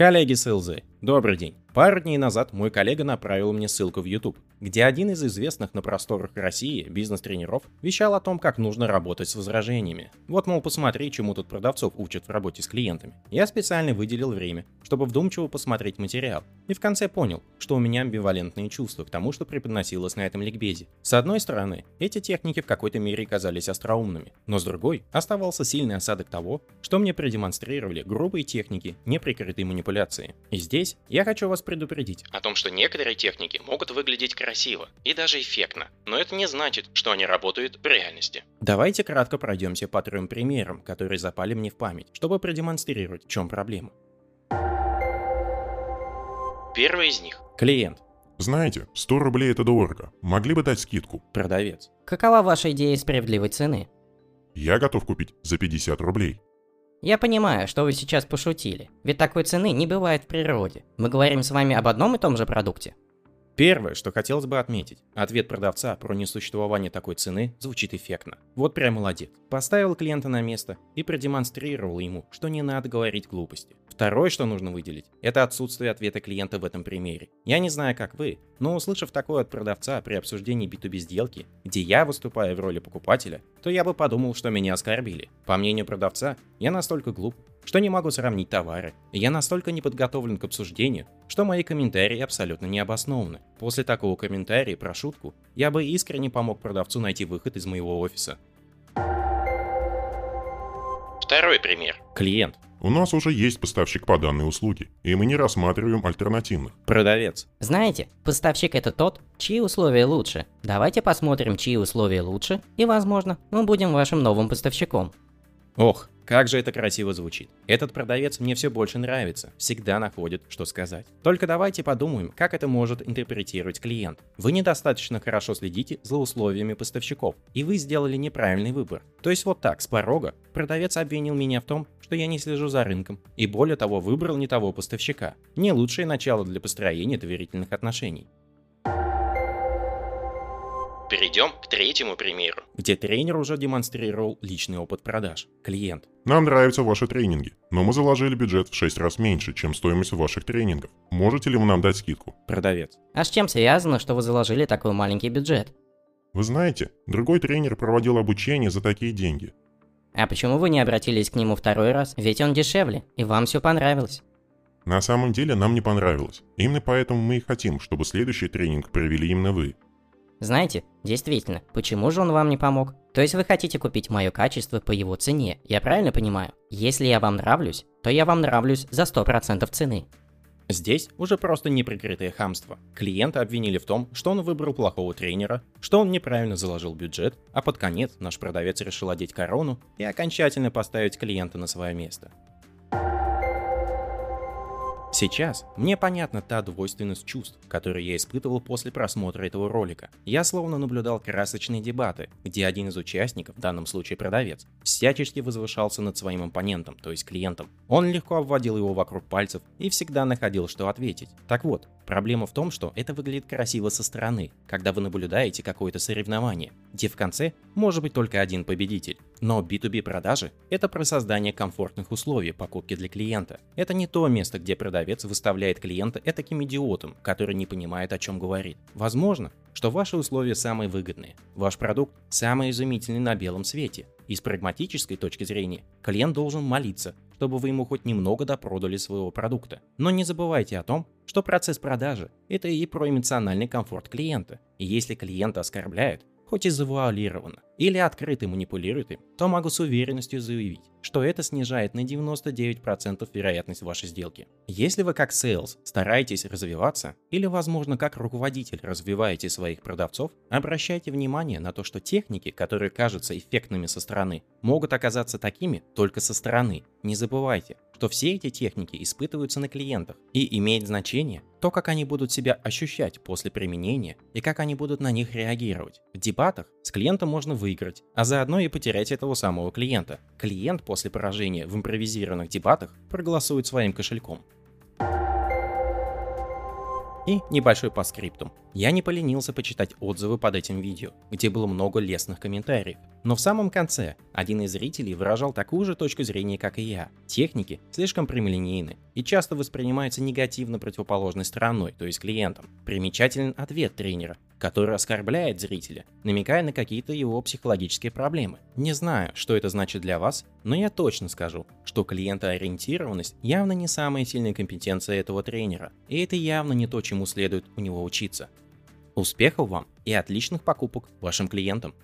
Коллеги с ЛЗ, добрый день. Пару дней назад мой коллега направил мне ссылку в YouTube, где один из известных на просторах России бизнес-тренеров вещал о том, как нужно работать с возражениями. Вот, мол, посмотри, чему тут продавцов учат в работе с клиентами. Я специально выделил время, чтобы вдумчиво посмотреть материал. И в конце понял, что у меня амбивалентные чувства к тому, что преподносилось на этом ликбезе. С одной стороны, эти техники в какой-то мере казались остроумными, но с другой, оставался сильный осадок того, что мне продемонстрировали грубые техники неприкрытой манипуляции. И здесь я хочу вас предупредить о том, что некоторые техники могут выглядеть красиво и даже эффектно, но это не значит, что они работают в реальности. Давайте кратко пройдемся по трем примерам, которые запали мне в память, чтобы продемонстрировать, в чем проблема. Первый из них – клиент. Знаете, 100 рублей это дорого. Могли бы дать скидку. Продавец. Какова ваша идея справедливой цены? Я готов купить за 50 рублей. Я понимаю, что вы сейчас пошутили, ведь такой цены не бывает в природе. Мы говорим с вами об одном и том же продукте. Первое, что хотелось бы отметить, ответ продавца про несуществование такой цены звучит эффектно. Вот прям молодец. Поставил клиента на место и продемонстрировал ему, что не надо говорить глупости. Второе, что нужно выделить, это отсутствие ответа клиента в этом примере. Я не знаю, как вы, но услышав такое от продавца при обсуждении B2B сделки, где я выступаю в роли покупателя, то я бы подумал, что меня оскорбили. По мнению продавца, я настолько глуп, что не могу сравнить товары, и я настолько не подготовлен к обсуждению, что мои комментарии абсолютно не обоснованы. После такого комментария про шутку, я бы искренне помог продавцу найти выход из моего офиса. Второй пример. Клиент. У нас уже есть поставщик по данной услуге, и мы не рассматриваем альтернативных. Продавец. Знаете, поставщик это тот, чьи условия лучше. Давайте посмотрим, чьи условия лучше, и, возможно, мы будем вашим новым поставщиком. Ох, как же это красиво звучит. Этот продавец мне все больше нравится, всегда находит, что сказать. Только давайте подумаем, как это может интерпретировать клиент. Вы недостаточно хорошо следите за условиями поставщиков, и вы сделали неправильный выбор. То есть вот так, с порога, продавец обвинил меня в том, что я не слежу за рынком, и более того, выбрал не того поставщика. Не лучшее начало для построения доверительных отношений. Перейдем к третьему примеру, где тренер уже демонстрировал личный опыт продаж. Клиент. Нам нравятся ваши тренинги, но мы заложили бюджет в 6 раз меньше, чем стоимость ваших тренингов. Можете ли вы нам дать скидку? Продавец. А с чем связано, что вы заложили такой маленький бюджет? Вы знаете, другой тренер проводил обучение за такие деньги. А почему вы не обратились к нему второй раз? Ведь он дешевле, и вам все понравилось. На самом деле нам не понравилось. Именно поэтому мы и хотим, чтобы следующий тренинг провели именно вы. Знаете, действительно, почему же он вам не помог? То есть вы хотите купить мое качество по его цене, я правильно понимаю? Если я вам нравлюсь, то я вам нравлюсь за 100% цены. Здесь уже просто неприкрытое хамство. Клиента обвинили в том, что он выбрал плохого тренера, что он неправильно заложил бюджет, а под конец наш продавец решил одеть корону и окончательно поставить клиента на свое место. Сейчас мне понятна та двойственность чувств, которые я испытывал после просмотра этого ролика. Я словно наблюдал красочные дебаты, где один из участников, в данном случае продавец, всячески возвышался над своим оппонентом, то есть клиентом. Он легко обводил его вокруг пальцев и всегда находил, что ответить. Так вот, проблема в том, что это выглядит красиво со стороны, когда вы наблюдаете какое-то соревнование, где в конце может быть только один победитель. Но B2B продажи – это про создание комфортных условий покупки для клиента. Это не то место, где продавец выставляет клиента этаким идиотом, который не понимает, о чем говорит. Возможно, что ваши условия самые выгодные, ваш продукт самый изумительный на белом свете. И с прагматической точки зрения, клиент должен молиться, чтобы вы ему хоть немного допродали своего продукта. Но не забывайте о том, что процесс продажи – это и про эмоциональный комфорт клиента. И если клиента оскорбляют, хоть и завуалированно, или открыто манипулирует им, то могу с уверенностью заявить, что это снижает на 99% вероятность вашей сделки. Если вы как sales стараетесь развиваться, или возможно как руководитель развиваете своих продавцов, обращайте внимание на то, что техники, которые кажутся эффектными со стороны, могут оказаться такими только со стороны. Не забывайте, что все эти техники испытываются на клиентах, и имеет значение то, как они будут себя ощущать после применения и как они будут на них реагировать. В дебатах с клиентом можно выиграть, а заодно и потерять этого самого клиента. Клиент после поражения в импровизированных дебатах проголосует своим кошельком. И небольшой по скриптум. Я не поленился почитать отзывы под этим видео, где было много лестных комментариев. Но в самом конце один из зрителей выражал такую же точку зрения, как и я. Техники слишком прямолинейны и часто воспринимаются негативно противоположной стороной, то есть клиентом. Примечателен ответ тренера, который оскорбляет зрителя, намекая на какие-то его психологические проблемы. Не знаю, что это значит для вас, но я точно скажу, что клиентоориентированность явно не самая сильная компетенция этого тренера, и это явно не то, чему следует у него учиться. Успехов вам и отличных покупок вашим клиентам!